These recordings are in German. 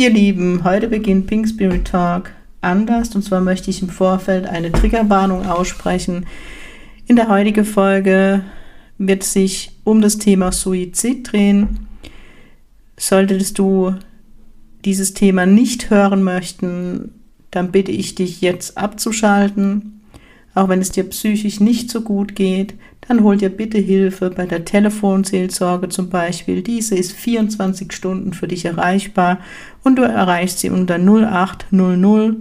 Ihr Lieben, heute beginnt Pink Spirit Talk anders und zwar möchte ich im Vorfeld eine Triggerwarnung aussprechen. In der heutigen Folge wird sich um das Thema Suizid drehen. Solltest du dieses Thema nicht hören möchten, dann bitte ich dich jetzt abzuschalten. Auch wenn es dir psychisch nicht so gut geht, dann hol dir bitte Hilfe bei der Telefonseelsorge zum Beispiel. Diese ist 24 Stunden für dich erreichbar und du erreichst sie unter 0800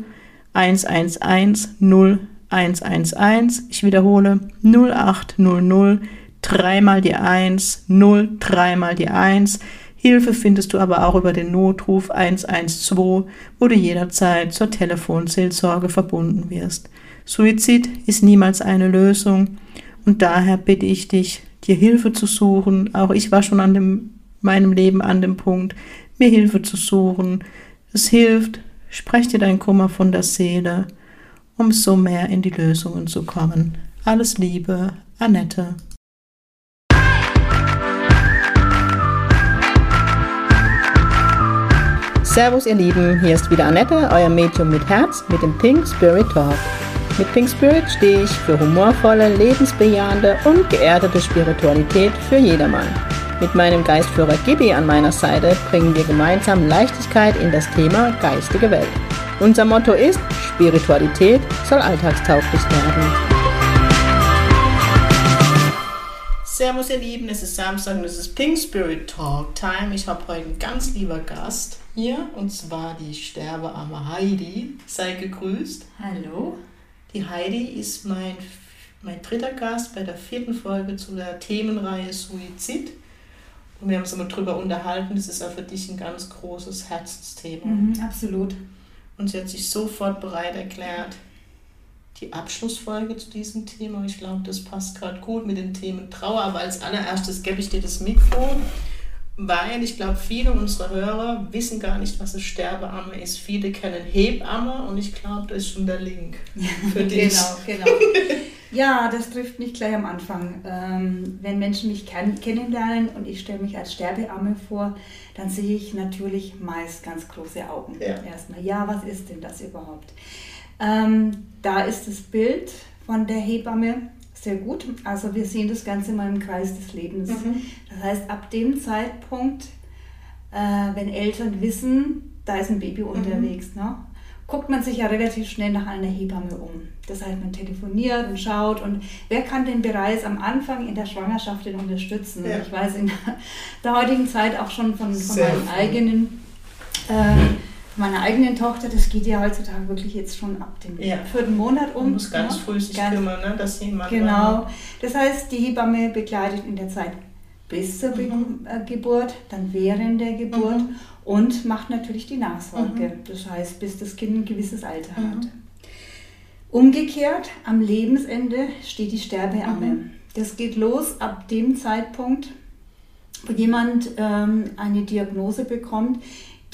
111 0111. Ich wiederhole 0800 3 mal die 1 0 3 mal die 1. Hilfe findest du aber auch über den Notruf 112, wo du jederzeit zur Telefonseelsorge verbunden wirst. Suizid ist niemals eine Lösung und daher bitte ich dich, dir Hilfe zu suchen. Auch ich war schon an dem, meinem Leben an dem Punkt, mir Hilfe zu suchen. Es hilft, sprech dir dein Kummer von der Seele, um so mehr in die Lösungen zu kommen. Alles Liebe, Annette. Servus ihr Lieben, hier ist wieder Annette, euer Medium mit Herz mit dem Pink Spirit Talk. Mit Pink Spirit stehe ich für humorvolle, lebensbejahende und geerdete Spiritualität für jedermann. Mit meinem Geistführer Gibi an meiner Seite bringen wir gemeinsam Leichtigkeit in das Thema geistige Welt. Unser Motto ist, Spiritualität soll alltagstauglich werden. Servus ihr Lieben, es ist Samstag und es ist Pink Spirit Talk Time. Ich habe heute einen ganz lieber Gast hier und zwar die sterbearme Heidi. Sei gegrüßt. Hallo. Die Heidi ist mein, mein dritter Gast bei der vierten Folge zu der Themenreihe Suizid. Und wir haben uns immer drüber unterhalten, das ist auch für dich ein ganz großes Herzensthema. Mhm, absolut. Und sie hat sich sofort bereit erklärt, die Abschlussfolge zu diesem Thema. Ich glaube, das passt gerade gut mit den Themen Trauer. Aber als allererstes gebe ich dir das Mikro weil ich glaube, viele unserer Hörer wissen gar nicht, was eine Sterbeamme ist. Viele kennen Hebamme und ich glaube, das ist schon der Link für dich. genau, genau. Ja, das trifft mich gleich am Anfang. Ähm, wenn Menschen mich kenn kennenlernen und ich stelle mich als Sterbeamme vor, dann sehe ich natürlich meist ganz große Augen. Ja. Erstmal, ja, was ist denn das überhaupt? Ähm, da ist das Bild von der Hebamme sehr gut. Also wir sehen das Ganze mal im Kreis des Lebens. Mhm. Das heißt, ab dem Zeitpunkt, äh, wenn Eltern wissen, da ist ein Baby mhm. unterwegs, ne, guckt man sich ja relativ schnell nach einer Hebamme um. Das heißt, man telefoniert und schaut und wer kann den bereits am Anfang in der Schwangerschaft denn unterstützen? Ja. Ich weiß in der heutigen Zeit auch schon von, von meinen eigenen äh, meiner eigenen Tochter, das geht ja heutzutage wirklich jetzt schon ab dem ja. vierten Monat um. Man muss ganz ne? früh sich ganz, kümmern, ne? dass jemand. Genau. Das heißt, die Hebamme begleitet in der Zeit bis zur mhm. Äh, Geburt, dann während der Geburt mhm. und macht natürlich die Nachsorge. Mhm. Das heißt, bis das Kind ein gewisses Alter hat. Mhm. Umgekehrt, am Lebensende steht die Sterbeamme. Mhm. Das geht los ab dem Zeitpunkt, wo jemand ähm, eine Diagnose bekommt,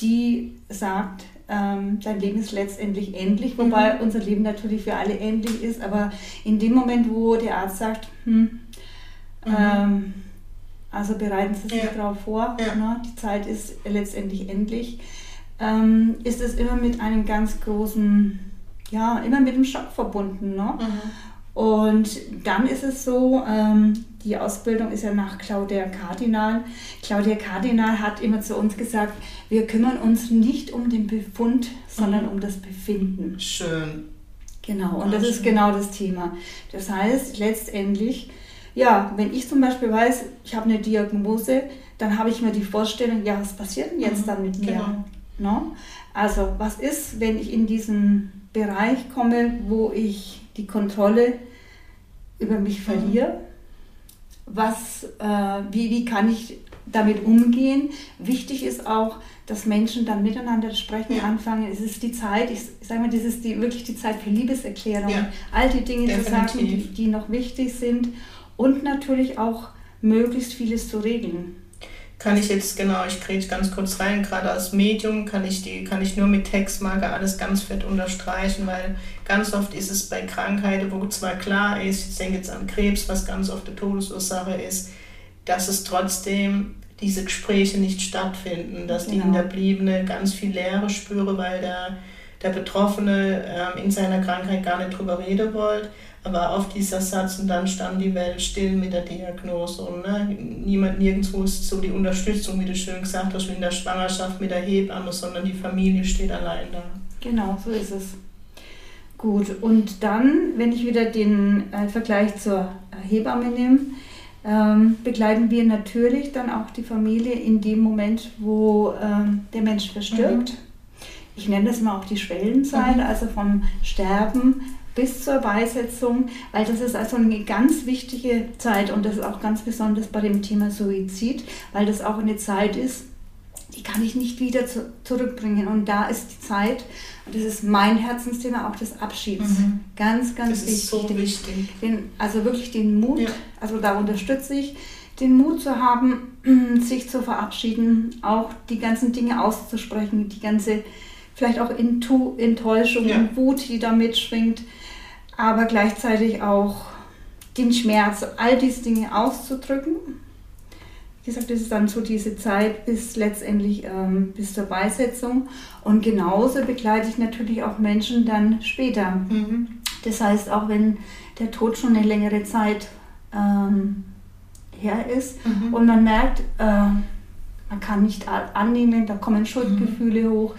die sagt, ähm, dein Leben ist letztendlich endlich, wobei mhm. unser Leben natürlich für alle endlich ist, aber in dem Moment, wo der Arzt sagt, hm, mhm. ähm, also bereiten Sie sich ja. darauf vor, ja. ne, die Zeit ist letztendlich endlich, ähm, ist es immer mit einem ganz großen, ja, immer mit einem Schock verbunden. Ne? Mhm. Und dann ist es so, ähm, die Ausbildung ist ja nach Claudia Kardinal. Claudia Kardinal hat immer zu uns gesagt, wir kümmern uns nicht um den Befund, sondern mhm. um das Befinden. Schön. Genau, und das schön. ist genau das Thema. Das heißt, letztendlich, ja, wenn ich zum Beispiel weiß, ich habe eine Diagnose, dann habe ich mir die Vorstellung, ja, was passiert denn jetzt mhm. dann mit mir? Genau. No? Also, was ist, wenn ich in diesen Bereich komme, wo ich die Kontrolle über mich verliere. Was, äh, wie, wie kann ich damit umgehen? Wichtig ist auch, dass Menschen dann miteinander sprechen, ja. anfangen. Es ist die Zeit, ich, ich sage mal, das ist die, wirklich die Zeit für Liebeserklärungen, ja. all die Dinge Definitiv. zu sagen, die, die noch wichtig sind und natürlich auch möglichst vieles zu regeln kann ich jetzt, genau, ich kriege ganz kurz rein, gerade als Medium kann ich, die, kann ich nur mit Textmarke alles ganz fett unterstreichen, weil ganz oft ist es bei Krankheiten, wo zwar klar ist, ich denke jetzt an Krebs, was ganz oft die Todesursache ist, dass es trotzdem diese Gespräche nicht stattfinden, dass genau. die Hinterbliebene ganz viel Leere spüre, weil der, der Betroffene äh, in seiner Krankheit gar nicht drüber reden wollte. Aber auf dieser Satz und dann stand die Welt still mit der Diagnose und ne, niemand nirgendwo ist so die Unterstützung, wie du schön gesagt hast, in der Schwangerschaft mit der Hebamme, sondern die Familie steht allein da. Genau, so ist es. Gut, und dann, wenn ich wieder den äh, Vergleich zur Hebamme nehme, ähm, begleiten wir natürlich dann auch die Familie in dem Moment, wo ähm, der Mensch verstirbt. Mhm. Ich nenne das mal auch die Schwellenzeit, mhm. also vom Sterben bis zur Beisetzung, weil das ist also eine ganz wichtige Zeit und das ist auch ganz besonders bei dem Thema Suizid, weil das auch eine Zeit ist, die kann ich nicht wieder zu, zurückbringen. Und da ist die Zeit, und das ist mein Herzensthema, auch des Abschieds. Mhm. Ganz, ganz das wichtig. Ist so wichtig. Den, also wirklich den Mut, ja. also da unterstütze ich, den Mut zu haben, sich zu verabschieden, auch die ganzen Dinge auszusprechen, die ganze, vielleicht auch Enttäuschung ja. und Wut, die da mitschwingt, aber gleichzeitig auch den Schmerz, all diese Dinge auszudrücken wie gesagt, das ist dann so diese Zeit bis letztendlich ähm, bis zur Beisetzung. Und genauso begleite ich natürlich auch Menschen dann später. Mhm. Das heißt, auch wenn der Tod schon eine längere Zeit ähm, her ist mhm. und man merkt, äh, man kann nicht annehmen, da kommen Schuldgefühle mhm. hoch,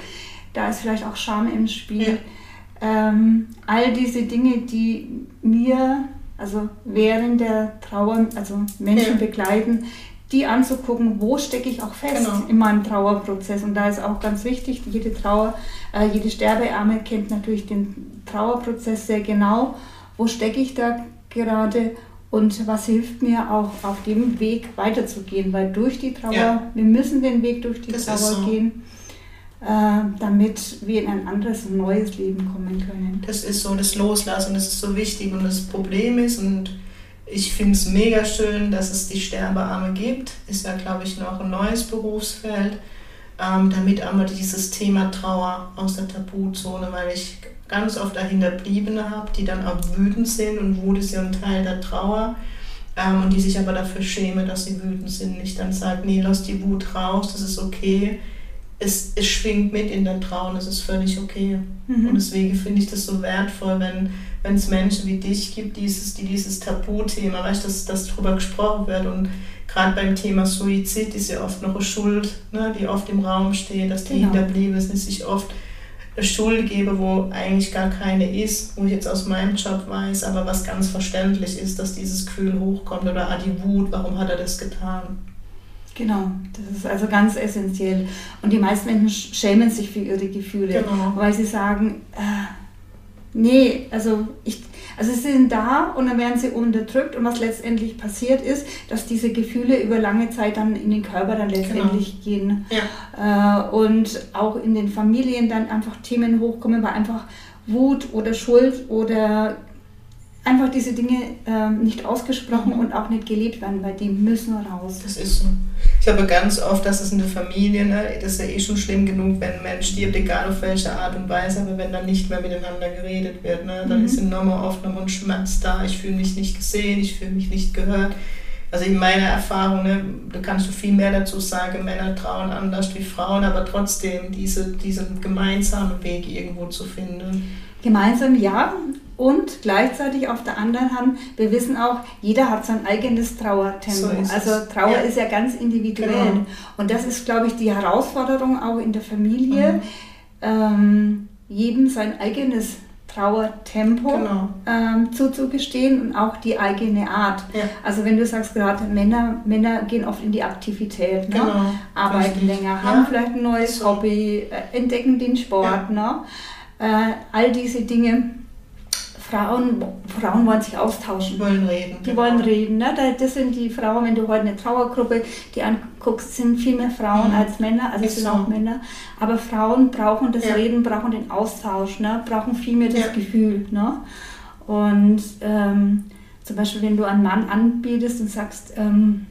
da ist vielleicht auch Scham im Spiel. Ja. Ähm, all diese Dinge, die mir also während der Trauer, also Menschen ja. begleiten, die anzugucken, wo stecke ich auch fest genau. in meinem Trauerprozess. Und da ist auch ganz wichtig, jede Trauer, äh, jede Sterbearme kennt natürlich den Trauerprozess sehr genau. Wo stecke ich da gerade und was hilft mir auch auf dem Weg weiterzugehen? Weil durch die Trauer, ja. wir müssen den Weg durch die das Trauer so. gehen. Äh, damit wir in ein anderes, neues Leben kommen können. Das ist so, das Loslassen, das ist so wichtig und das Problem ist und ich finde es mega schön, dass es die Sterbearme gibt. Ist ja, glaube ich, noch ein neues Berufsfeld, ähm, damit einmal dieses Thema Trauer aus der Tabuzone, weil ich ganz oft Dahinterbliebene habe, die dann auch wütend sind und Wut ist ja ein Teil der Trauer ähm, und die sich aber dafür schämen, dass sie wütend sind. Ich dann sage, nee, lass die Wut raus, das ist okay. Es, es schwingt mit in der Trauer und es ist völlig okay. Mhm. Und deswegen finde ich das so wertvoll, wenn wenn es Menschen wie dich gibt, dieses, die dieses Tabuthema, weißt dass, dass darüber gesprochen wird. Und gerade beim Thema Suizid ist ja oft noch eine Schuld, ne, die oft im Raum steht, dass die genau. Hinterbliebenen sich oft eine Schuld gebe, wo eigentlich gar keine ist, wo ich jetzt aus meinem Job weiß, aber was ganz verständlich ist, dass dieses Gefühl hochkommt oder ah, die Wut, warum hat er das getan? Genau, das ist also ganz essentiell. Und die meisten Menschen schämen sich für ihre Gefühle, genau. weil sie sagen, äh, Nee, also ich, also sie sind da und dann werden sie unterdrückt und was letztendlich passiert ist, dass diese Gefühle über lange Zeit dann in den Körper dann letztendlich genau. gehen ja. äh, und auch in den Familien dann einfach Themen hochkommen, weil einfach Wut oder Schuld oder einfach diese Dinge äh, nicht ausgesprochen mhm. und auch nicht gelebt werden, weil die müssen raus. Das ist so. Ich habe ganz oft, dass es in der Familie, ne, das ist ja eh schon schlimm genug, wenn ein Mensch stirbt, egal auf welche Art und Weise, aber wenn dann nicht mehr miteinander geredet wird, ne, dann mhm. ist enormer oft noch ein Schmerz da, ich fühle mich nicht gesehen, ich fühle mich nicht gehört. Also in meiner Erfahrung, ne, da kannst du viel mehr dazu sagen, Männer trauen anders wie Frauen, aber trotzdem diese, diesen gemeinsamen Weg irgendwo zu finden. Gemeinsam ja, und gleichzeitig auf der anderen Hand, wir wissen auch, jeder hat sein eigenes Trauertempo. So also Trauer ja. ist ja ganz individuell. Genau. Und das ist, glaube ich, die Herausforderung auch in der Familie, mhm. ähm, jedem sein eigenes Trauertempo genau. ähm, zuzugestehen und auch die eigene Art. Ja. Also wenn du sagst gerade, Männer, Männer gehen oft in die Aktivität, ne? genau. arbeiten Richtig. länger, haben vielleicht ein neues so. Hobby, äh, entdecken den Sport. Ne? Äh, all diese Dinge Frauen, Frauen wollen sich austauschen. Die wollen reden. Die genau. wollen reden. Ne? Das sind die Frauen, wenn du heute eine Trauergruppe die anguckst, sind viel mehr Frauen mhm. als Männer, also es sind so. auch Männer. Aber Frauen brauchen das ja. Reden, brauchen den Austausch, ne? brauchen viel mehr das ja. Gefühl. Ne? Und ähm, zum Beispiel, wenn du einen Mann anbietest und sagst, ähm,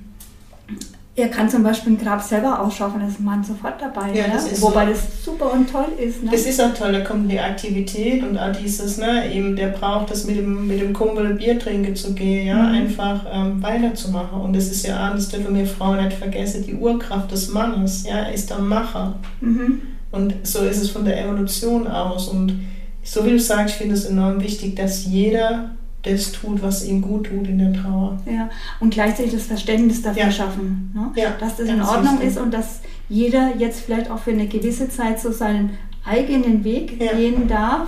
Er kann zum Beispiel ein Grab selber ausschaffen, da ist ein Mann sofort dabei. Ja, ne? das ist Wobei so. das super und toll ist. Ne? Das ist auch toll, da kommt die Aktivität und auch dieses, ne, eben der braucht das mit dem, mit dem Kumpel Bier trinken zu gehen, ja, Mhm. einfach ähm, weiterzumachen. Und das ist ja auch, das dürfen wir Frauen nicht vergessen, die Urkraft des Mannes, ja, er ist der Macher. mhm. Und so ist es von der Evolution aus. Und so wie du sagst, ich finde es enorm wichtig, dass jeder das tut, was ihm gut tut in der Trauer. Ja, und gleichzeitig das Verständnis dafür Ja. schaffen, ne? Ja, dass das in Ordnung wichtig. ist und dass jeder jetzt vielleicht auch für eine gewisse Zeit so seinen eigenen Weg Ja. gehen darf.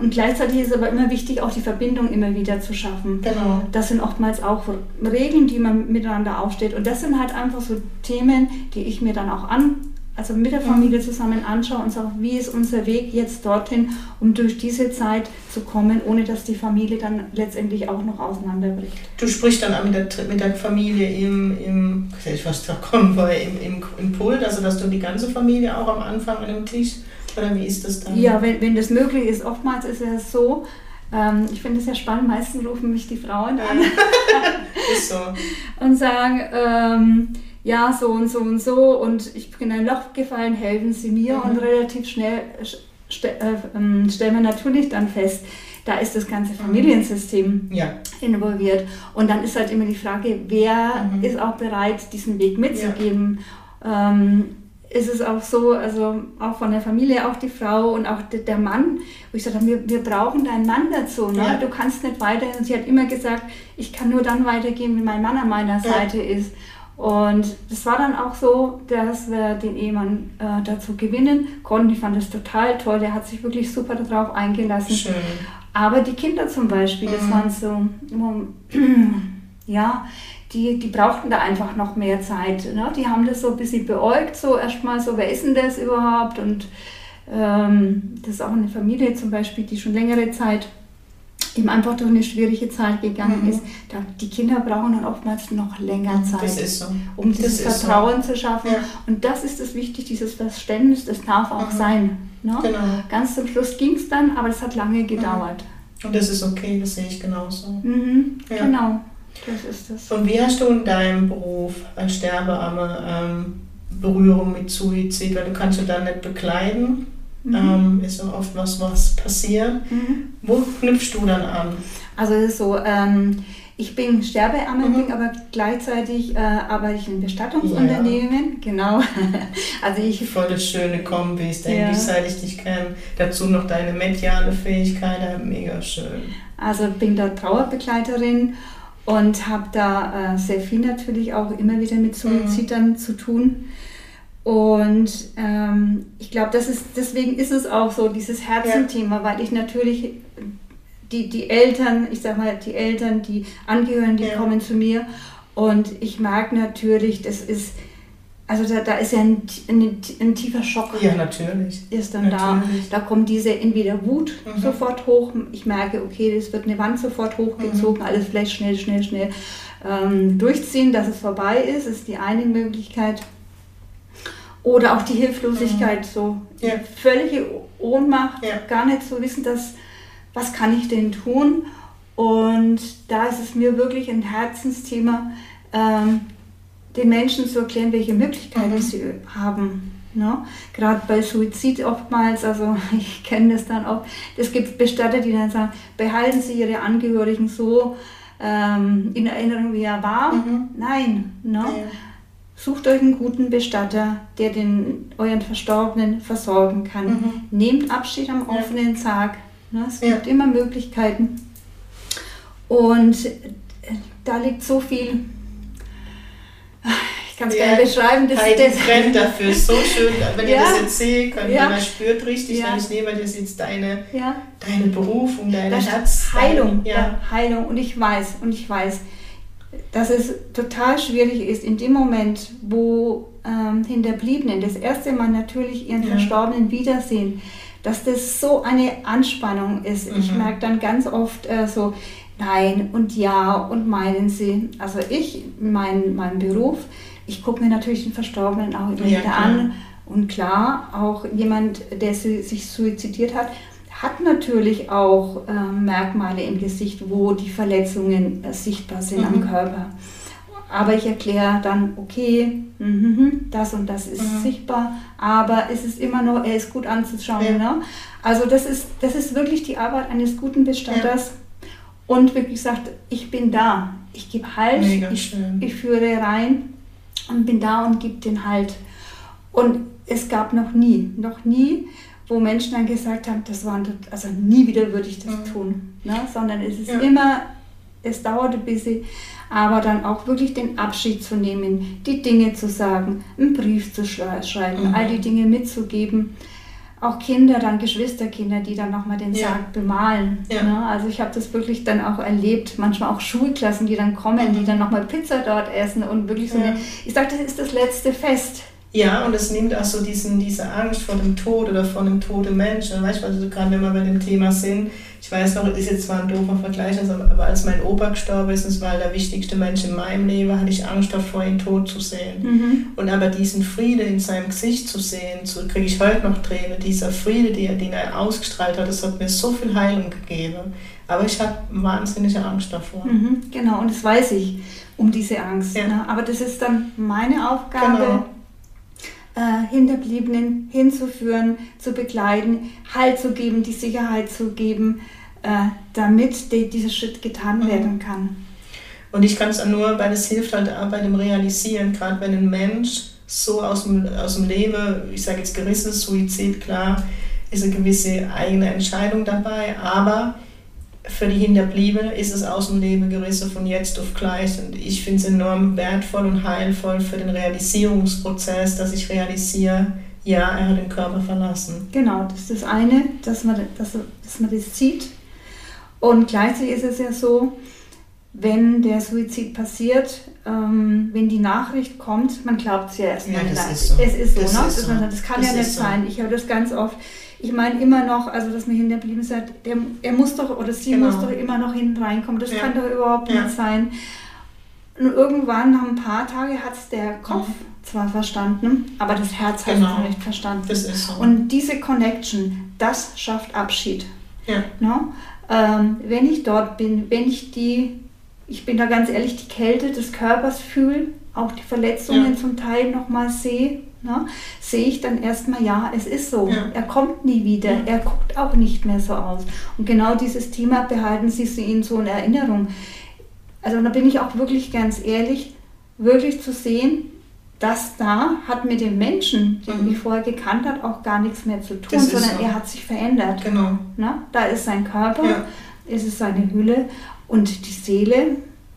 Und gleichzeitig ist aber immer wichtig, auch die Verbindung immer wieder zu schaffen. Genau. Das sind oftmals auch Regeln, die man miteinander aufsteht. Und das sind halt einfach so Themen, die ich mir dann auch an, also mit der Familie zusammen anschaue und sage, wie ist unser Weg jetzt dorthin, um durch diese Zeit zu kommen, ohne dass die Familie dann letztendlich auch noch auseinanderbricht. Du sprichst dann auch mit der, mit der Familie im, im ich weiß kommen wir, im, im, im Pult, also dass du die ganze Familie auch am Anfang an dem Tisch, oder wie ist das dann? Ja, wenn, wenn das möglich ist. Oftmals ist es so, ähm, ich finde es ja spannend, meistens rufen mich die Frauen an so. und sagen, ähm, ja, so und so und so und ich bin in ein Loch gefallen, helfen Sie mir Mhm. und relativ schnell st äh, ähm, stellen wir natürlich dann fest, da ist das ganze Familiensystem Ja, involviert. Und dann ist halt immer die Frage, wer Mhm. ist auch bereit, diesen Weg mitzugeben. Ähm, ist es auch so, also auch von der Familie, auch die Frau und auch de- der Mann, wo ich gesagt habe, wir, wir brauchen deinen Mann dazu. Ne? Ja. Du kannst nicht weiter. Und sie hat immer gesagt, ich kann nur dann weitergehen, wenn mein Mann an meiner Ja. Seite ist. Und das war dann auch so, dass wir den Ehemann äh, dazu gewinnen konnten. Ich fand das total toll. Der hat sich wirklich super darauf eingelassen. schön. Aber die Kinder zum Beispiel, das Mhm. waren so, ja, die, die brauchten da einfach noch mehr Zeit. Ne? Die haben das so ein bisschen beäugt, so erstmal so, wer ist denn das überhaupt? Und ähm, das ist auch eine Familie zum Beispiel, die schon längere Zeit eben einfach durch eine schwierige Zeit gegangen Mhm. ist. Da, die Kinder brauchen dann oftmals noch länger Zeit so. um Das dieses ist so. Vertrauen zu schaffen. Ja. Und das ist das Wichtige, dieses Verständnis, das darf auch Mhm. sein. Ne? Genau. Ganz zum Schluss ging es dann, aber es hat lange gedauert. Und das ist okay, das sehe ich genauso. Mhm. Ja. Genau, das ist das. Und wie hast du in deinem Beruf als Sterbeamme ähm, Berührung mit Suizid? Weil du kannst du dann nicht begleiten. Mhm. Ähm, ist so oft was, was passiert. Mhm. Wo knüpfst du dann an? Also es ist so, ähm, ich bin Sterbeamme, Mhm. aber gleichzeitig äh, arbeite ich in Bestattungsunternehmen. Genau. also ich Voll das schöne Kombis, denke Ja. ich, seit ich dich kenne. Dazu noch deine mediale Fähigkeit, ja, mega schön. Also bin da Trauerbegleiterin und habe da äh, sehr viel natürlich auch immer wieder mit Suizid dann zu tun. Und ähm, ich glaube, das ist, deswegen ist es auch so, dieses Herzenthema, weil ich natürlich die, die Eltern, ich sag mal, die Eltern, die Angehörigen, die Ja. kommen zu mir und ich merke natürlich, das ist, also da, da ist ja ein, ein, ein tiefer Schock Ja, natürlich. ist dann da. Natürlich. Da kommt diese entweder Wut Mhm. sofort hoch. Ich merke, okay, es wird eine Wand sofort hochgezogen, Mhm. alles vielleicht schnell, schnell, schnell ähm, durchziehen, dass es vorbei ist, ist die eine Möglichkeit. Oder auch die Hilflosigkeit, so die Ja. völlige Ohnmacht, Ja. gar nicht zu wissen, dass, was kann ich denn tun? Und da ist es mir wirklich ein Herzensthema, ähm, den Menschen zu erklären, welche Möglichkeiten Mhm. sie haben. Ne? Gerade bei Suizid oftmals, also ich kenne das dann auch, es gibt Bestatter, die dann sagen, behalten Sie Ihre Angehörigen so ähm, in Erinnerung, wie er war. Mhm. Nein, ne? Ja. Sucht euch einen guten Bestatter, der den euren Verstorbenen versorgen kann. Mhm. Nehmt Abschied am Ja. offenen Sarg. Ne? Es Ja. gibt immer Möglichkeiten. Und äh, da liegt so viel, ich kann es Ja. gar nicht beschreiben, das, das, brennt dafür, ist so schön, wenn ihr Ja. das jetzt sehen könnt, Ja. man spürt richtig, Ja. wenn ich neben dir sitzt, deine, ja, deine Berufung, dein das Herz. Heilung, Ja. ja. Heilung. Und ich weiß, und ich weiß, dass es total schwierig ist, in dem Moment, wo ähm, Hinterbliebenen das erste Mal natürlich ihren Ja. Verstorbenen wiedersehen, dass das so eine Anspannung ist. Ich Mhm. merke dann ganz oft äh, so, nein und ja und meinen sie. Also ich, mein, mein Beruf, ich gucke mir natürlich den Verstorbenen auch immer Ja, wieder klar. an. Und klar, auch jemand, der si- sich suizidiert hat, hat natürlich auch äh, Merkmale im Gesicht, wo die Verletzungen äh, sichtbar sind am Mhm. Körper. Aber ich erkläre dann, okay, mhm, das und das ist mhm. sichtbar, aber es ist immer noch, er ist gut anzuschauen. Ja. Ne? Also das ist, das ist wirklich die Arbeit eines guten Bestatters ja. und wirklich sagt, ich bin da, ich gebe Halt, ich, ich führe rein und bin da und gebe den Halt. Und es gab noch nie, noch nie, wo Menschen dann gesagt haben, das war, also nie wieder würde ich das mhm. tun, ne? sondern es ist ja. immer, es dauert ein bisschen, aber dann auch wirklich den Abschied zu nehmen, die Dinge zu sagen, einen Brief zu schreiben, mhm. all die Dinge mitzugeben. Auch Kinder, dann Geschwisterkinder, die dann nochmal den ja. Sarg bemalen. Ja. Ne? Also ich habe das wirklich dann auch erlebt, manchmal auch Schulklassen, die dann kommen, mhm. die dann nochmal Pizza dort essen und wirklich so eine, ich sage, das ist das letzte Fest. Ja, und es nimmt auch so diesen, diese Angst vor dem Tod oder vor einem toten Menschen. Weißt du, also gerade wenn wir bei dem Thema sind, ich weiß noch, ist jetzt zwar ein doofer Vergleich, also, aber als mein Opa gestorben ist, das war der wichtigste Mensch in meinem Leben, hatte ich Angst davor, ihn tot zu sehen. Mhm. Und aber diesen Friede in seinem Gesicht zu sehen, so kriege ich heute noch Tränen, dieser Friede, den er ausgestrahlt hat, das hat mir so viel Heilung gegeben. Aber ich habe wahnsinnige Angst davor. Mhm, genau, und das weiß ich um diese Angst. Ja. Ne? Aber das ist dann meine Aufgabe. Genau äh, Hinterbliebenen hinzuführen, zu begleiten, Halt zu geben, die Sicherheit zu geben, äh, damit die, dieser Schritt getan mhm. werden kann. Und ich kann es nur, weil es hilft halt auch bei dem Realisieren, gerade wenn ein Mensch so aus dem, aus dem Leben, ich sage jetzt gerissenes Suizid, klar, ist eine gewisse eigene Entscheidung dabei, aber für die Hinterbliebene ist es aus dem Leben gerissen von jetzt auf gleich. Und ich finde es enorm wertvoll und heilvoll für den Realisierungsprozess, dass ich realisiere, ja, er hat den Körper verlassen. Genau, das ist das eine, dass man, dass, dass man das sieht. Und gleichzeitig ist es ja so, wenn der Suizid passiert, ähm, wenn die Nachricht kommt, man glaubt es ja erstmal ja, das Ist so. Es ist so, das, ne? ist so. das kann das ja nicht sein. Ich habe das ganz oft ich meine immer noch, also dass mir hinterblieben ist, der, er muss doch oder sie genau. muss doch immer noch hinten reinkommen. Das ja. kann doch überhaupt ja. nicht sein. Und irgendwann, nach ein paar Tagen, hat es der Kopf mhm. zwar verstanden, aber das Herz genau. hat es noch nicht verstanden. Das ist so. Und diese Connection, das schafft Abschied. Ja. No? Ähm, wenn ich dort bin, wenn ich die, ich bin da ganz ehrlich, die Kälte des Körpers fühle, auch die Verletzungen ja. zum Teil nochmal sehe, ne, sehe ich dann erstmal, ja, es ist so. Ja. Er kommt nie wieder. Ja. Er guckt auch nicht mehr so aus. Und genau dieses Thema behalten Sie ihn so in Erinnerung. Also da bin ich auch wirklich ganz ehrlich, wirklich zu sehen, das da hat mit dem Menschen, den mhm. ich vorher gekannt habe, auch gar nichts mehr zu tun, sondern so. er hat sich verändert. Genau. Na, da ist sein Körper, ja. es ist seine Hülle und die Seele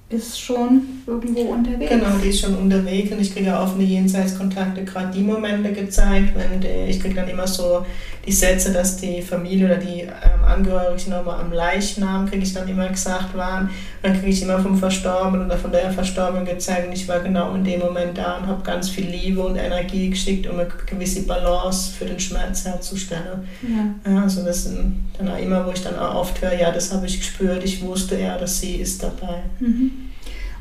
ist schon irgendwo unterwegs. Genau, die ist schon unterwegs und ich kriege ja offene Jenseitskontakte gerade die Momente gezeigt, wenn die, ich kriege dann immer so die Sätze, dass die Familie oder die ähm, Angehörigen nochmal am Leichnam, kriege ich dann immer gesagt, waren. Dann kriege ich immer vom Verstorbenen oder von der Verstorbenen gezeigt und ich war genau in dem Moment da und habe ganz viel Liebe und Energie geschickt, um eine gewisse Balance für den Schmerz herzustellen. Ja. ja also das sind dann auch immer, wo ich dann auch oft höre, ja, das habe ich gespürt, ich wusste ja, dass sie ist dabei. Mhm.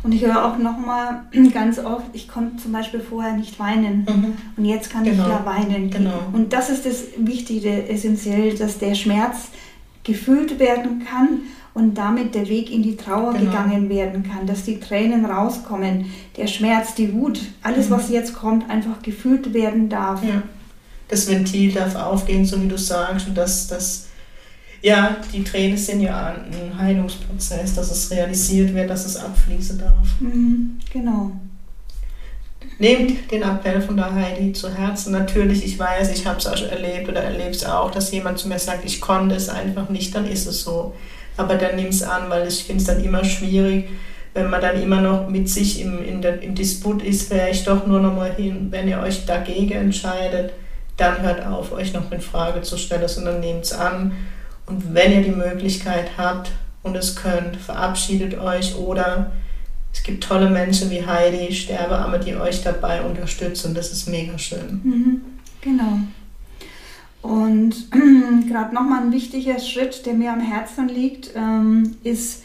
Und ich höre auch nochmal ganz oft, ich konnte zum Beispiel vorher nicht weinen mhm. und jetzt kann genau. ich ja weinen. Genau. Und das ist das Wichtige, essentiell, dass der Schmerz gefühlt werden kann und damit der Weg in die Trauer genau. gegangen werden kann, dass die Tränen rauskommen, der Schmerz, die Wut, alles, mhm. was jetzt kommt, einfach gefühlt werden darf. Ja. Das Ventil darf aufgehen, so wie du sagst, und dass das ja, die Tränen sind ja ein Heilungsprozess, dass es realisiert wird, dass es abfließen darf. Mhm, genau. Nehmt den Appell von der Heidi zu Herzen. Natürlich, ich weiß, ich habe es auch erlebt oder erlebe es auch, dass jemand zu mir sagt, ich konnte es einfach nicht, dann ist es so. Aber dann nimm es an, weil ich finde es dann immer schwierig, wenn man dann immer noch mit sich im, in der, im Disput ist, ich doch nur noch mal hin, wenn ihr euch dagegen entscheidet, dann hört auf, euch noch in Frage zu stellen, sondern nehmt es an und wenn ihr die Möglichkeit habt und es könnt, verabschiedet euch oder es gibt tolle Menschen wie Heidi, Sterbeamme, die euch dabei unterstützen. Das ist mega schön. Mhm, genau. Und gerade nochmal ein wichtiger Schritt, der mir am Herzen liegt, ähm, ist,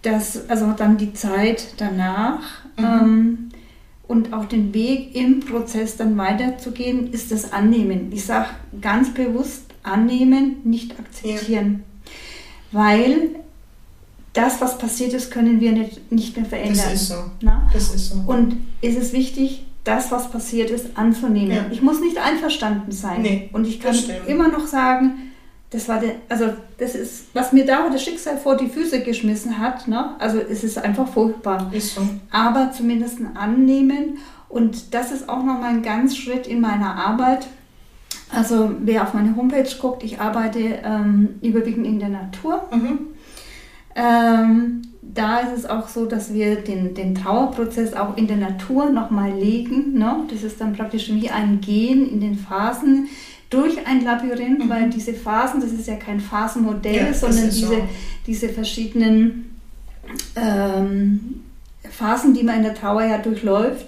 dass also dann die Zeit danach mhm. ähm, und auch den Weg im Prozess dann weiterzugehen, ist das Annehmen. Ich sage ganz bewusst annehmen, nicht akzeptieren. Ja. Weil das, was passiert ist, können wir nicht, nicht mehr verändern. Das ist so. Na? Das ist so. Und ist es wichtig, das, was passiert ist, anzunehmen. Ja. Ich muss nicht einverstanden sein. Nee, und ich kann immer noch sagen, das war der, also das ist, was mir da das Schicksal vor die Füße geschmissen hat, ne? Also es ist einfach furchtbar. Ist so. Aber zumindest annehmen. Und das ist auch nochmal ein ganz Schritt in meiner Arbeit. Also wer auf meine Homepage guckt, ich arbeite ähm, überwiegend in der Natur. Mhm. Ähm, da ist es auch so, dass wir den, den Trauerprozess auch in der Natur nochmal legen. Ne? Das ist dann praktisch wie ein Gehen in den Phasen durch ein Labyrinth, mhm. weil diese Phasen, das ist ja kein Phasenmodell, ja, sondern diese, so. diese verschiedenen ähm, Phasen, die man in der Trauer ja durchläuft.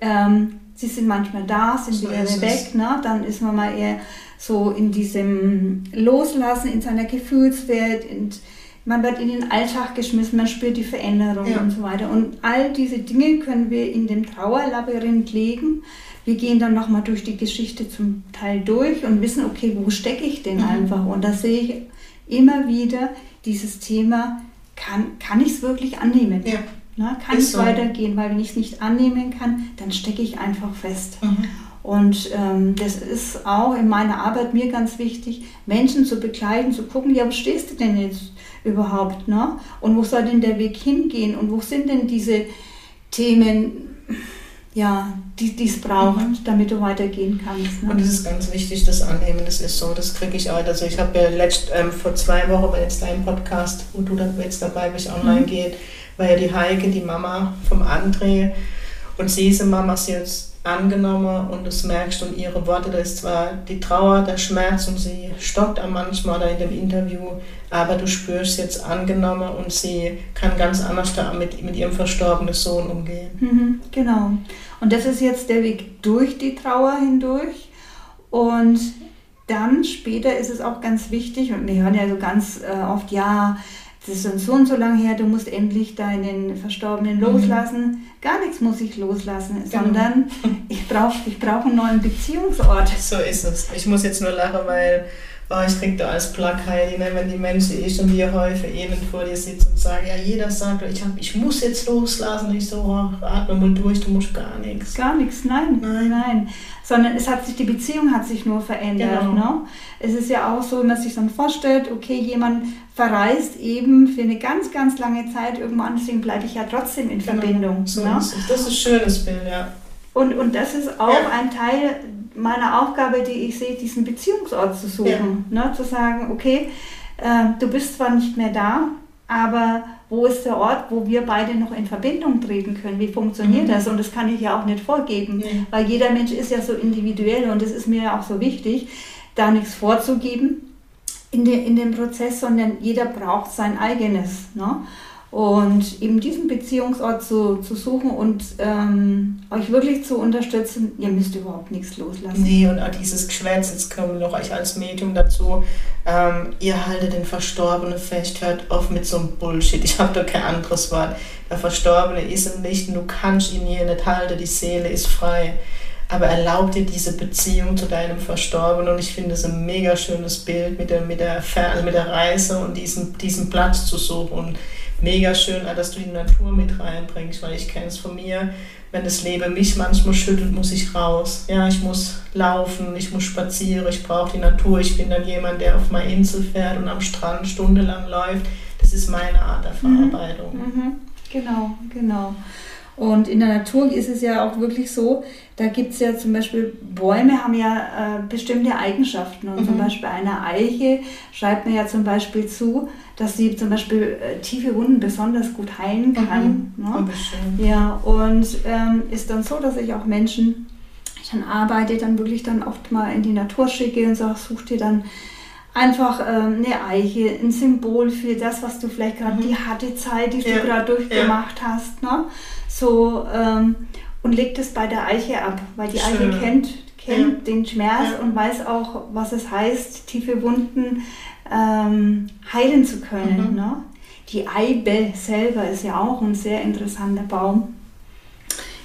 Ähm, sie sind manchmal da, sind so wieder weg, ne? dann ist man mal eher so in diesem Loslassen, in seiner Gefühlswelt, in, man wird in den Alltag geschmissen, man spürt die Veränderung ja. und so weiter. Und all diese Dinge können wir in dem Trauerlabyrinth legen. Wir gehen dann nochmal durch die Geschichte zum Teil durch und wissen, okay, wo stecke ich denn mhm. einfach? Und da sehe ich immer wieder dieses Thema, kann, kann ich es wirklich annehmen? Ja. Na, kann ich so. weitergehen? Weil wenn ich es nicht annehmen kann, dann stecke ich einfach fest. Mhm. Und ähm, das ist auch in meiner Arbeit mir ganz wichtig, Menschen zu begleiten, zu gucken, ja, wo stehst du denn jetzt überhaupt? Ne? Und wo soll denn der Weg hingehen? Und wo sind denn diese Themen, ja, die es braucht, mhm. damit du weitergehen kannst? Ne? Und das ist ganz wichtig, das Annehmen, das ist so, das kriege ich auch. Also ich habe ja letzt, ähm, vor zwei Wochen bei jetzt deinem Podcast, wo du jetzt dabei bist, online mhm. geht, war ja die Heike, die Mama vom André. Und sie ist Mama, sie jetzt angenommen und das merkst und ihre Worte, da ist zwar die Trauer, der Schmerz und sie stockt auch manchmal da in dem Interview, aber du spürst jetzt angenommen und sie kann ganz anders da mit, mit ihrem verstorbenen Sohn umgehen. Mhm, genau. Und das ist jetzt der Weg durch die Trauer hindurch und dann später ist es auch ganz wichtig, und wir hören ja so ganz äh, oft, ja, das ist so und so lange her, du musst endlich deinen Verstorbenen mhm. loslassen. Mhm. Gar nichts muss ich loslassen, genau. sondern ich brauche ich brauch einen neuen Beziehungsort. So ist es. Ich muss jetzt nur lachen, weil oh, ich kriege da als Plakheit, ne, wenn die Menschen, ich und wir häufig eben vor dir sitzen und sagen, ja, jeder sagt, ich, hab, ich muss jetzt loslassen. Ich so, oh, atme mal durch, du musst gar nichts. Gar nichts, nein, nein, nein. Sondern es hat sich, die Beziehung hat sich nur verändert. Genau. Ne? Es ist ja auch so, wenn man sich dann vorstellt, okay, jemand verreist eben für eine ganz, ganz lange Zeit irgendwo an, deswegen bleibe ich ja trotzdem in genau. Verbindung. So ne? das ist ein schönes Bild, ja. Und, und das ist auch ja. ein Teil meiner Aufgabe, die ich sehe, diesen Beziehungsort zu suchen. Ja. Ne? Zu sagen, okay, äh, du bist zwar nicht mehr da, aber wo ist der Ort, wo wir beide noch in Verbindung treten können? Wie funktioniert mhm. das? Und das kann ich ja auch nicht vorgeben, mhm. weil jeder Mensch ist ja so individuell und es ist mir ja auch so wichtig, da nichts vorzugeben in, de, in dem Prozess, sondern jeder braucht sein eigenes. Ne? Und eben diesen Beziehungsort zu, zu suchen und ähm, euch wirklich zu unterstützen, ihr müsst überhaupt nichts loslassen. Nee, und auch dieses Geschwätz, jetzt kommen noch euch als Medium dazu, ähm, ihr haltet den Verstorbenen fest, hört auf mit so einem Bullshit, ich habe da kein anderes Wort. Der Verstorbene ist im Licht und du kannst ihn hier nicht halten, die Seele ist frei. Aber erlaub dir diese Beziehung zu deinem Verstorbenen und ich finde es ein mega schönes Bild mit der, mit der, also mit der Reise und diesen, diesen Platz zu suchen und mega schön, dass du die Natur mit reinbringst, weil ich kenne es von mir, wenn das Leben mich manchmal schüttelt, muss ich raus. Ja, ich muss laufen, ich muss spazieren, ich brauche die Natur. Ich bin dann jemand, der auf meine Insel fährt und am Strand stundenlang läuft. Das ist meine Art der mhm. Verarbeitung. Mhm, mhm. Genau, genau. Und in der Natur ist es ja auch wirklich so, da gibt es ja zum Beispiel, Bäume haben ja äh, bestimmte Eigenschaften. Und mhm. zum Beispiel eine Eiche schreibt man ja zum Beispiel zu, dass sie zum Beispiel äh, tiefe Wunden besonders gut heilen kann. Mhm. Ne? Oh, ja, und ähm, ist dann so, dass ich auch Menschen, ich dann arbeite, dann wirklich dann oft mal in die Natur schicke und sage, such dir dann einfach ähm, eine Eiche, ein Symbol für das, was du vielleicht gerade, mhm. die harte Zeit, die ja. du gerade durchgemacht ja. hast. Ne? So, ähm, und legt es bei der Eiche ab, weil die Schön. Eiche kennt, kennt ja. den Schmerz ja. und weiß auch, was es heißt, tiefe Wunden ähm, heilen zu können. Mhm. Ne? Die Eibe selber ist ja auch ein sehr interessanter Baum.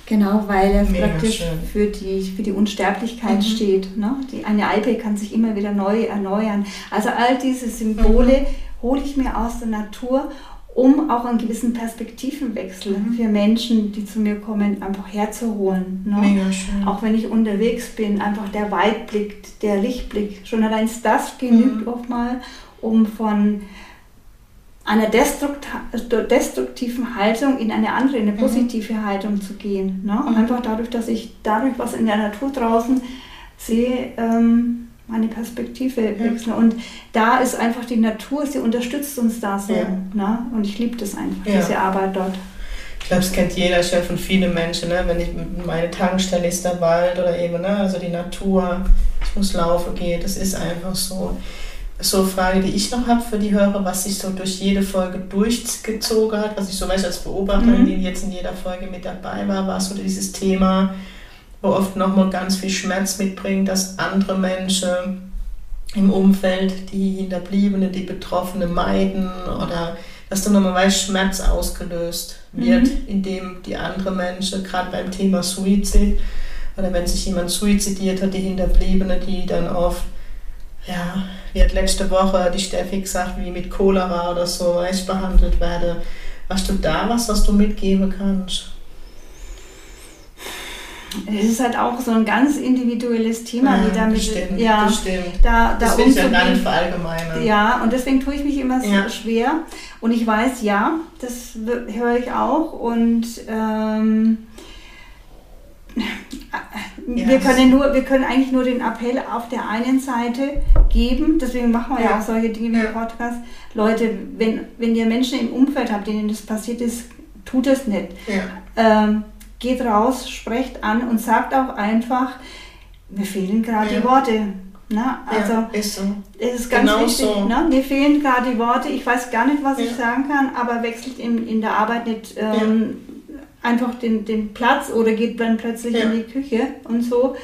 Genau, weil er Mega praktisch für die, für die Unsterblichkeit mhm. steht. Ne? Die, eine Eibe kann sich immer wieder neu erneuern. Also all diese Symbole mhm. hole ich mir aus der Natur um auch einen gewissen Perspektivenwechsel mhm. für Menschen, die zu mir kommen, einfach herzuholen. Ne? Mega schön. Auch wenn ich unterwegs bin, einfach der Weitblick, der Lichtblick, schon allein das genügt mhm. oftmals, um von einer destruktiven Haltung in eine andere, eine mhm. positive mhm. Haltung zu gehen. Ne? Und mhm. einfach dadurch, dass ich dadurch, was in der Natur draußen sehe, ähm, meine Perspektive ja. wechseln. Und da ist einfach die Natur, sie unterstützt uns da so. Ja. Ne? Und ich liebe das einfach, ja. diese Arbeit dort. Ich glaube, es kennt jeder, ich höre von vielen Menschen, ne? wenn ich meine Tankstelle ist der Wald oder eben, ne? also die Natur, ich muss laufen gehen, das ist einfach so. So eine Frage, die ich noch habe für die Hörer, was sich so durch jede Folge durchgezogen hat, was ich so weiß als Beobachterin, mhm. die jetzt in jeder Folge mit dabei war, war so dieses Thema, oft nochmal ganz viel Schmerz mitbringt, dass andere Menschen im Umfeld die Hinterbliebene, die Betroffene meiden oder dass dann nochmal weiß, Schmerz ausgelöst wird, mhm. indem die andere Menschen, gerade beim Thema Suizid, oder wenn sich jemand suizidiert hat, die Hinterbliebene, die dann oft, ja, wie hat letzte Woche die Steffi gesagt, wie mit Cholera oder so, weiß behandelt werde. Hast du da was, was du mitgeben kannst? Es ist halt auch so ein ganz individuelles Thema, ja, wie damit. Bestimmt, ja, bestimmt. Da, da das will ich ja gar nicht verallgemeinern. Ja, und deswegen tue ich mich immer ja. schwer. Und ich weiß, ja, das höre ich auch. Und ähm, ja, wir können nur, wir können eigentlich nur den Appell auf der einen Seite geben. Deswegen machen wir ja, auch solche Dinge wie im Podcast. Leute, wenn, wenn ihr Menschen im Umfeld habt, denen das passiert ist, tut es nicht. Ähm, geht raus, sprecht an und sagt auch einfach, mir fehlen gerade ja. die Worte. Na, also ja, ist so. es ist ganz genau wichtig. So. Ne? Mir fehlen gerade die Worte. Ich weiß gar nicht, was ja. ich sagen kann, aber wechselt in, in der Arbeit nicht ähm, einfach den, den Platz oder geht dann plötzlich in die Küche und so.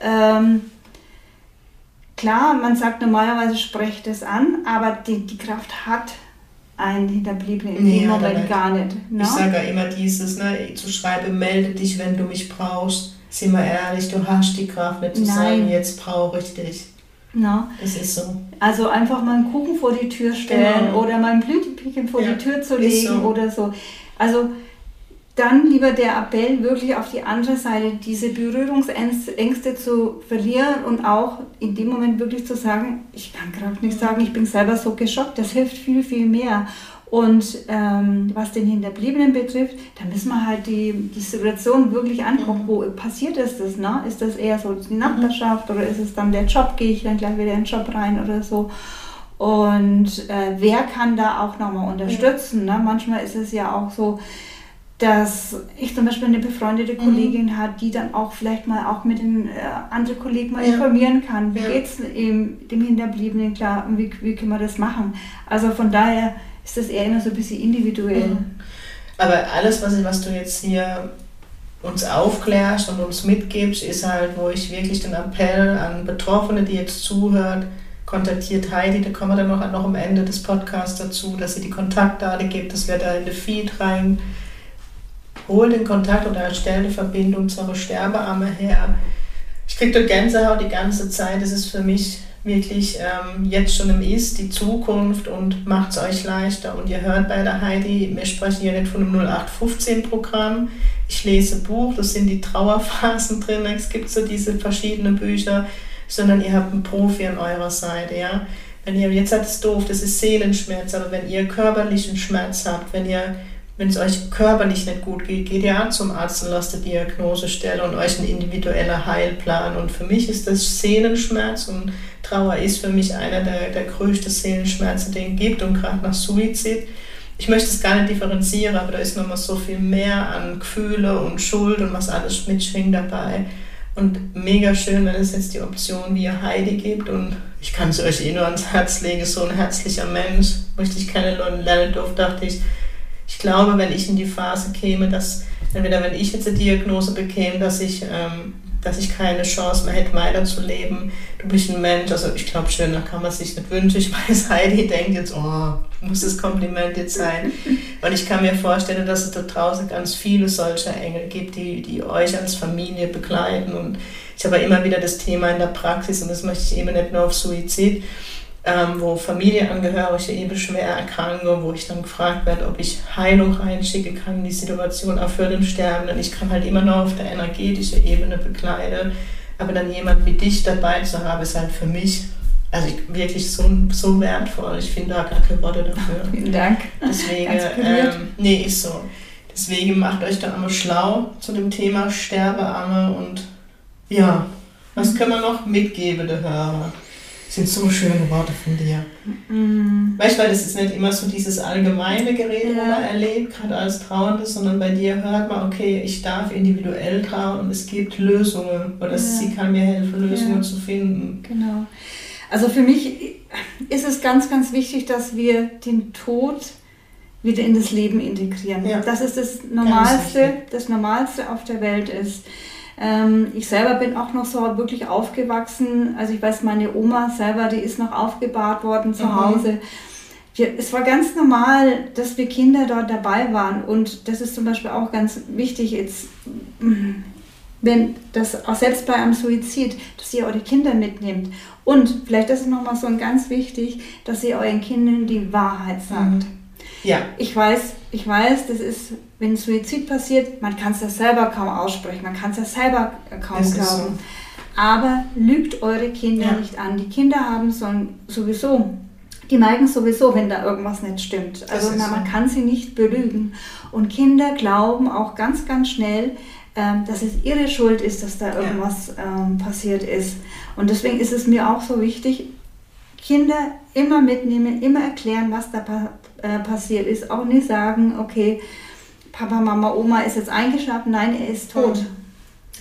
Ähm, klar, man sagt normalerweise, sprecht es an, aber die, die Kraft hat ein Hinterbliebene in nee, dem Moment gar nicht. Ne? Ich sage ja immer dieses, ne, zu schreiben, melde dich, wenn du mich brauchst. Sieh mal ehrlich, du hast die Kraft nicht zu Nein. sagen, jetzt brauche ich dich. No. Das ist so. Also einfach mal einen Kuchen vor die Tür stellen genau. oder mal ein Blütenpicken vor ja, die Tür zu legen so. oder so. Also dann lieber der Appell, wirklich auf die andere Seite diese Berührungsängste zu verlieren und auch in dem Moment wirklich zu sagen, ich kann gerade nicht sagen, ich bin selber so geschockt, das hilft viel, viel mehr. Und ähm, was den Hinterbliebenen betrifft, da müssen wir halt die, die Situation wirklich angucken. Wo passiert ist das? Ne? Ist das eher so die Nachbarschaft oder ist es dann der Job? Gehe ich dann gleich wieder in den Job rein oder so? Und äh, wer kann da auch nochmal unterstützen? Ne? Manchmal ist es ja auch so, dass ich zum Beispiel eine befreundete mhm. Kollegin mhm. hat, die dann auch vielleicht mal auch mit den äh, anderen Kollegen mal ja. informieren kann. Wie ja. geht es dem Hinterbliebenen klar und wie, wie können wir das machen? Also von daher ist das eher immer so ein bisschen individuell. Mhm. Aber alles, was, was du jetzt hier uns aufklärst und uns mitgibst, ist halt, wo ich wirklich den Appell an Betroffene, die jetzt zuhört, kontaktiert Heidi, da kommen wir dann noch, noch am Ende des Podcasts dazu, dass sie die Kontaktdaten gibt, dass wir da in den Feed rein hol den Kontakt oder stell die Verbindung zur Sterbearme her. Ich kriege dort Gänsehaut die ganze Zeit. Es ist für mich wirklich ähm, jetzt schon im Ist, die Zukunft und macht es euch leichter. Und ihr hört bei der Heidi, wir sprechen hier nicht von einem 0815-Programm. Ich lese Buch, das sind die Trauerphasen drin, es gibt so diese verschiedenen Bücher, sondern ihr habt einen Profi an eurer Seite. Ja? Wenn ihr, jetzt seid es doof, das ist Seelenschmerz, aber wenn ihr körperlichen Schmerz habt, wenn ihr wenn es euch körperlich nicht gut geht, geht ihr zum Arzt und lasst die Diagnose stellen und euch ein individueller Heilplan. Und für mich ist das Seelenschmerz und Trauer ist für mich einer der, der größten Seelenschmerzen, den es gibt und gerade nach Suizid. Ich möchte es gar nicht differenzieren, aber da ist nochmal so viel mehr an Gefühle und Schuld und was alles mitschwingt dabei. Und mega schön, wenn es jetzt die Option wie Heidi gibt und ich kann es euch eh nur ans Herz legen, so ein herzlicher Mensch, möchte ich kennenlernen durfte, dachte ich, ich glaube, wenn ich in die Phase käme, dass entweder wenn ich jetzt eine Diagnose bekäme, dass ich, ähm, dass ich keine Chance mehr hätte, weiterzuleben. Du bist ein Mensch, also ich glaube, schöner kann man sich nicht wünschen. Ich weiß, Heidi denkt jetzt, oh, muss das Kompliment jetzt sein. Und ich kann mir vorstellen, dass es da draußen ganz viele solcher Engel gibt, die, die euch als Familie begleiten. Und ich habe immer wieder das Thema in der Praxis, und das möchte ich eben nicht nur auf Suizid ähm, wo Familienangehörige eben schwer erkranken, wo ich dann gefragt werde, ob ich Heilung reinschicken kann, die Situation auch für den Sterbenden. Ich kann halt immer nur auf der energetischen Ebene begleiten, aber dann jemand wie dich dabei zu haben, ist halt für mich also ich, wirklich so, so wertvoll. Ich finde da gar keine Worte dafür. Vielen Dank. Deswegen, ähm, nee, ist so. Deswegen macht euch da einmal schlau zu dem Thema Sterbeamme und ja, was können wir noch mitgeben, der Hörer? Das sind so schöne Worte von dir. Mm. Weißt du, weil das ist nicht immer so dieses allgemeine Gerät, ja. wo man erlebt, gerade als Trauernde, sondern bei dir hört man, okay, ich darf individuell trauen und es gibt Lösungen oder ja. sie kann mir helfen, Lösungen ja. zu finden. Genau. Also für mich ist es ganz, ganz wichtig, dass wir den Tod wieder in das Leben integrieren. Ja. Das ist das Normalste, das Normalste auf der Welt ist. Ähm, ich selber bin auch noch so wirklich aufgewachsen. Also ich weiß, meine Oma selber, die ist noch aufgebahrt worden zu mhm. Hause. Wir, es war ganz normal, dass wir Kinder dort dabei waren. Und das ist zum Beispiel auch ganz wichtig jetzt, wenn das auch selbst bei einem Suizid, dass ihr eure Kinder mitnehmt. Und vielleicht das ist nochmal so ein ganz wichtig, dass ihr euren Kindern die Wahrheit sagt. Mhm. Ja. Ich weiß, ich weiß, das ist, wenn Suizid passiert, man kann es ja selber kaum aussprechen, man kann es ja selber kaum das glauben. So. Aber lügt eure Kinder ja. nicht an. Die Kinder haben so ein, sowieso, die merken sowieso, wenn da irgendwas nicht stimmt. Also na, man so. kann sie nicht belügen. Und Kinder glauben auch ganz, ganz schnell, ähm, dass es ihre Schuld ist, dass da irgendwas ja. ähm, passiert ist. Und deswegen ist es mir auch so wichtig, Kinder immer mitnehmen, immer erklären, was da äh, passiert ist. Auch nicht sagen, okay, Papa, Mama, Oma ist jetzt eingeschlafen, nein, er ist tot.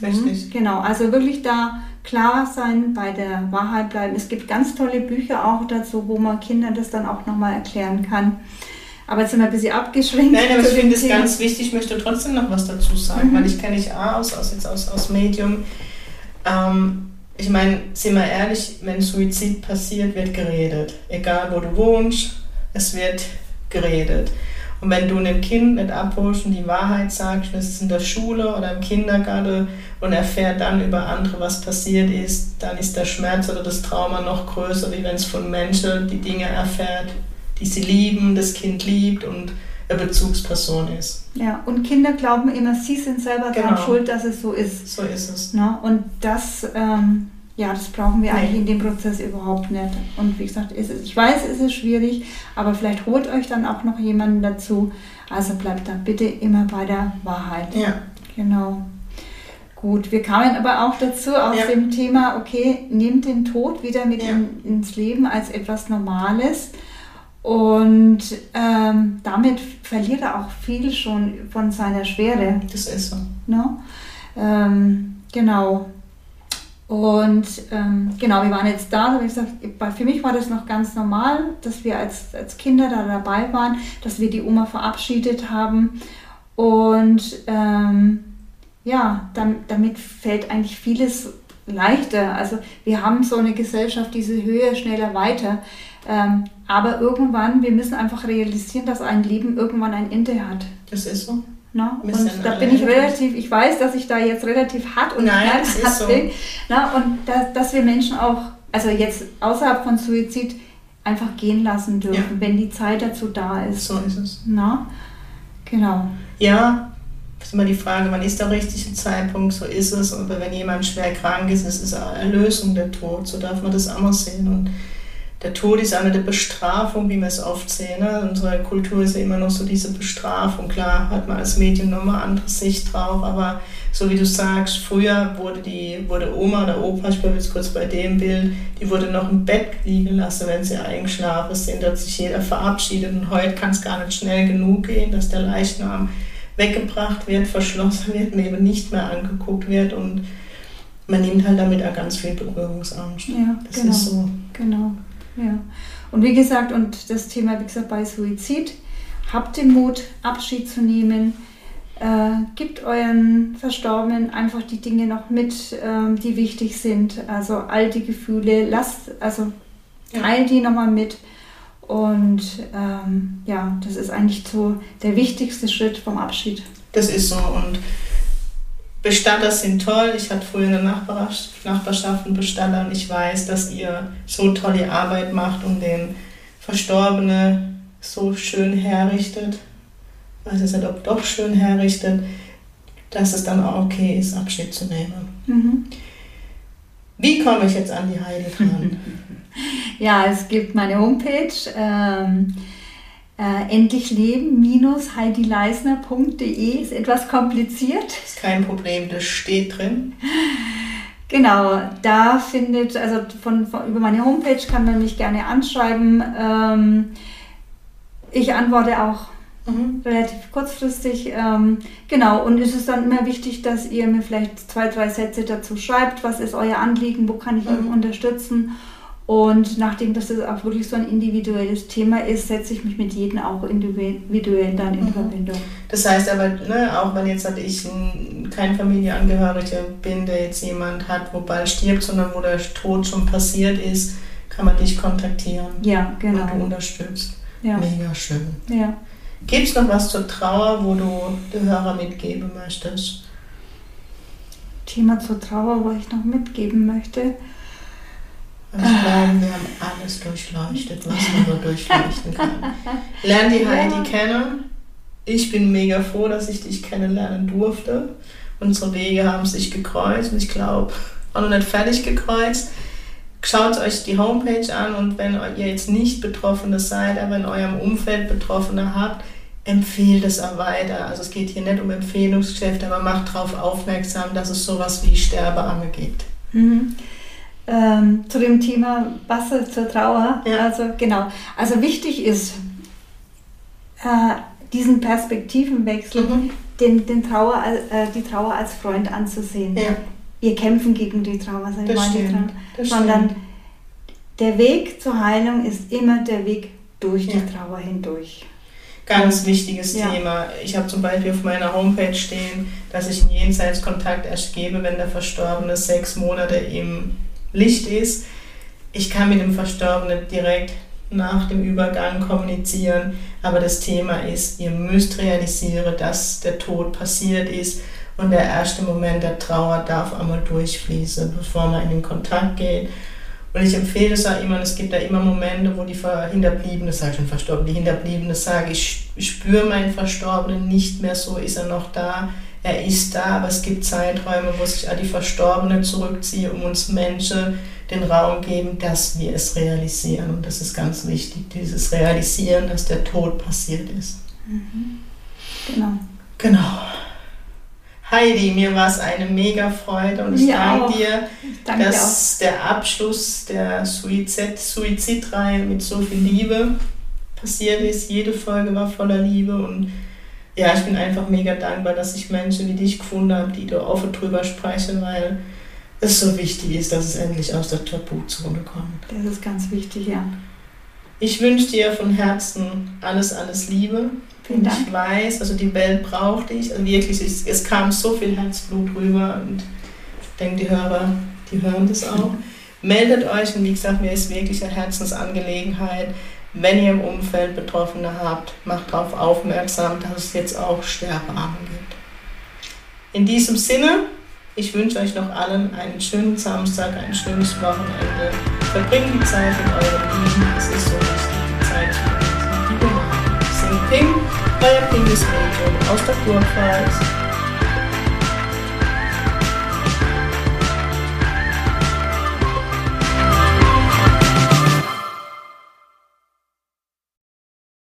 Richtig. Mhm, genau, also wirklich da klar sein, bei der Wahrheit bleiben. Es gibt ganz tolle Bücher auch dazu, wo man Kindern das dann auch nochmal erklären kann. Aber jetzt sind wir ein bisschen abgeschränkt. Nein, aber ich finde es ganz wichtig, ich möchte trotzdem noch was dazu sagen, mhm. weil ich kenne ich A aus, aus, jetzt aus, aus Medium. Ähm, ich meine, sind wir ehrlich, wenn Suizid passiert, wird geredet. Egal wo du wohnst, es wird geredet. Und wenn du einem Kind abholst und die Wahrheit sagst, es ist in der Schule oder im Kindergarten und erfährt dann über andere, was passiert ist, dann ist der Schmerz oder das Trauma noch größer, wie wenn es von Menschen die Dinge erfährt, die sie lieben, das Kind liebt und eine Bezugsperson ist. Ja, und Kinder glauben immer, sie sind selber genau. daran schuld, dass es so ist. So ist es. Na, und das, ähm, ja, das brauchen wir nee. eigentlich in dem Prozess überhaupt nicht. Und wie gesagt, ist ich weiß, es ist schwierig, aber vielleicht holt euch dann auch noch jemanden dazu. Also bleibt da bitte immer bei der Wahrheit. Ja. Genau. Gut, wir kamen aber auch dazu aus ja. dem Thema, okay, nehmt den Tod wieder mit ja. in, ins Leben als etwas Normales. Und ähm, damit verliert er auch viel schon von seiner Schwere. Das ist so. No? Ähm, genau. Und ähm, genau, wir waren jetzt da, wie gesagt, für mich war das noch ganz normal, dass wir als, als Kinder da dabei waren, dass wir die Oma verabschiedet haben. Und ähm, ja, damit, damit fällt eigentlich vieles leichter. Also wir haben so eine Gesellschaft, diese höher, schneller, weiter. Ähm, aber irgendwann, wir müssen einfach realisieren, dass ein Leben irgendwann ein Ende hat. Das ist so. Na, und da bin ich relativ, ich weiß, dass ich da jetzt relativ hart und Nein, hart so. bin. Na, und da, dass wir Menschen auch, also jetzt außerhalb von Suizid, einfach gehen lassen dürfen, ja. wenn die Zeit dazu da ist. So ist es. Na, genau. Ja, ist immer die Frage, wann ist der richtige Zeitpunkt, so ist es. Und wenn jemand schwer krank ist, ist es eine Erlösung der Tod, so darf man das auch mal sehen. Und der Tod ist eine der Bestrafung, wie wir es oft sehen. Ne? Unsere Kultur ist ja immer noch so diese Bestrafung. Klar hat man als Medium nochmal eine andere Sicht drauf, aber so wie du sagst, früher wurde die wurde Oma oder Opa, ich bleibe jetzt kurz bei dem Bild, die wurde noch im Bett liegen lassen, wenn sie eingeschlafen sind. Hat sich jeder verabschiedet und heute kann es gar nicht schnell genug gehen, dass der Leichnam weggebracht wird, verschlossen wird, eben nicht mehr angeguckt wird und man nimmt halt damit auch ganz viel Berührungsangst. Ja, das genau, ist so. Genau. Ja. Und wie gesagt, und das Thema, wie gesagt, bei Suizid, habt den Mut, Abschied zu nehmen. Äh, gibt euren Verstorbenen einfach die Dinge noch mit, ähm, die wichtig sind. Also all die Gefühle, lasst, also teil die nochmal mit. Und ähm, ja, das ist eigentlich so der wichtigste Schritt vom Abschied. Das ist so. Und Bestatter sind toll. Ich hatte früher eine Nachbarschaft einen Bestatter und ich weiß, dass ihr so tolle Arbeit macht und den Verstorbenen so schön herrichtet. Ich weiß jetzt nicht, ob doch schön herrichtet, dass es dann auch okay ist, Abschied zu nehmen. Mhm. Wie komme ich jetzt an die Heidi dran? ja, es gibt meine Homepage. Ähm, äh, endlich leben-heidileisner.de ist etwas kompliziert. Ist kein Problem, das steht drin. Genau, da findet, also von, von, über meine Homepage kann man mich gerne anschreiben. Ähm, ich antworte auch mhm. relativ kurzfristig. Ähm, genau, und es ist dann immer wichtig, dass ihr mir vielleicht zwei, drei Sätze dazu schreibt. Was ist euer Anliegen? Wo kann ich mhm. euch unterstützen? Und nachdem das auch wirklich so ein individuelles Thema ist, setze ich mich mit jedem auch individuell dann in mhm. Verbindung. Das heißt aber, ne, auch wenn jetzt halt ich kein Familienangehöriger bin, der jetzt jemand hat, wo bald stirbt, sondern wo der Tod schon passiert ist, kann man dich kontaktieren. Ja, genau. Und du unterstützt. Ja. Mega schön. Ja. Gibt es noch was zur Trauer, wo du den Hörer mitgeben möchtest? Thema zur Trauer, wo ich noch mitgeben möchte. Ich glaube, wir haben alles durchleuchtet, was man nur durchleuchten kann. Lern die Heidi ja. kennen. Ich bin mega froh, dass ich dich kennenlernen durfte. Unsere Wege haben sich gekreuzt und ich glaube, auch noch nicht fertig gekreuzt. Schaut euch die Homepage an und wenn ihr jetzt nicht Betroffene seid, aber in eurem Umfeld Betroffene habt, empfehlt es auch weiter. Also es geht hier nicht um Empfehlungsgeschäfte, aber macht darauf aufmerksam, dass es sowas wie Sterbeamme gibt. Mhm. Ähm, zu dem Thema Wasser zur Trauer. Ja. Also genau. Also wichtig ist äh, diesen Perspektivenwechsel, mhm. den, den Trauer, äh, die Trauer als Freund anzusehen. Ja. Wir kämpfen gegen die Trauer, also das stimmt, das sondern stimmt. der Weg zur Heilung ist immer der Weg durch ja. die Trauer hindurch. Ganz wichtiges ja. Thema. Ich habe zum Beispiel auf meiner Homepage stehen, dass ich einen Jenseitskontakt erst gebe, wenn der Verstorbene sechs Monate im Licht ist. Ich kann mit dem Verstorbenen direkt nach dem Übergang kommunizieren, aber das Thema ist, ihr müsst realisieren, dass der Tod passiert ist und der erste Moment der Trauer darf einmal durchfließen, bevor man in den Kontakt geht. Und ich empfehle es auch immer, es gibt da immer Momente, wo die Hinterbliebene, sage schon Verstorbene, die Hinterbliebene sagen, ich spüre meinen Verstorbenen nicht mehr so, ist er noch da, er ist da, aber es gibt Zeiträume, wo sich auch die Verstorbenen zurückziehen, um uns Menschen den Raum geben, dass wir es realisieren. Und das ist ganz wichtig, dieses Realisieren, dass der Tod passiert ist. Mhm. Genau. Genau. Heidi, mir war es eine mega Freude und ich danke dir, danke dass der Abschluss der Suizid, Suizidreihe mit so viel Liebe passiert ist. Jede Folge war voller Liebe und ja, ich bin einfach mega dankbar, dass ich Menschen wie dich gefunden habe, die da offen drüber sprechen, weil es so wichtig ist, dass es endlich aus der Tabuzone kommt. Das ist ganz wichtig, ja. Ich wünsche dir von Herzen alles, alles Liebe. Vielen Dank. Ich weiß, also die Welt braucht dich. Also wirklich, es, es kam so viel Herzblut rüber und ich denke, die Hörer, die hören das auch. Meldet euch und wie gesagt, mir ist wirklich eine Herzensangelegenheit wenn ihr im Umfeld Betroffene habt, macht darauf aufmerksam, dass es jetzt auch Sterbearme gibt. In diesem Sinne, ich wünsche euch noch allen einen schönen Samstag, ein schönes Wochenende. Verbringt die Zeit mit eurem Lieben, es ist so wichtig, die Zeit die Liebe. Sing Ping, euer Ping ist aus der Kurpfalz.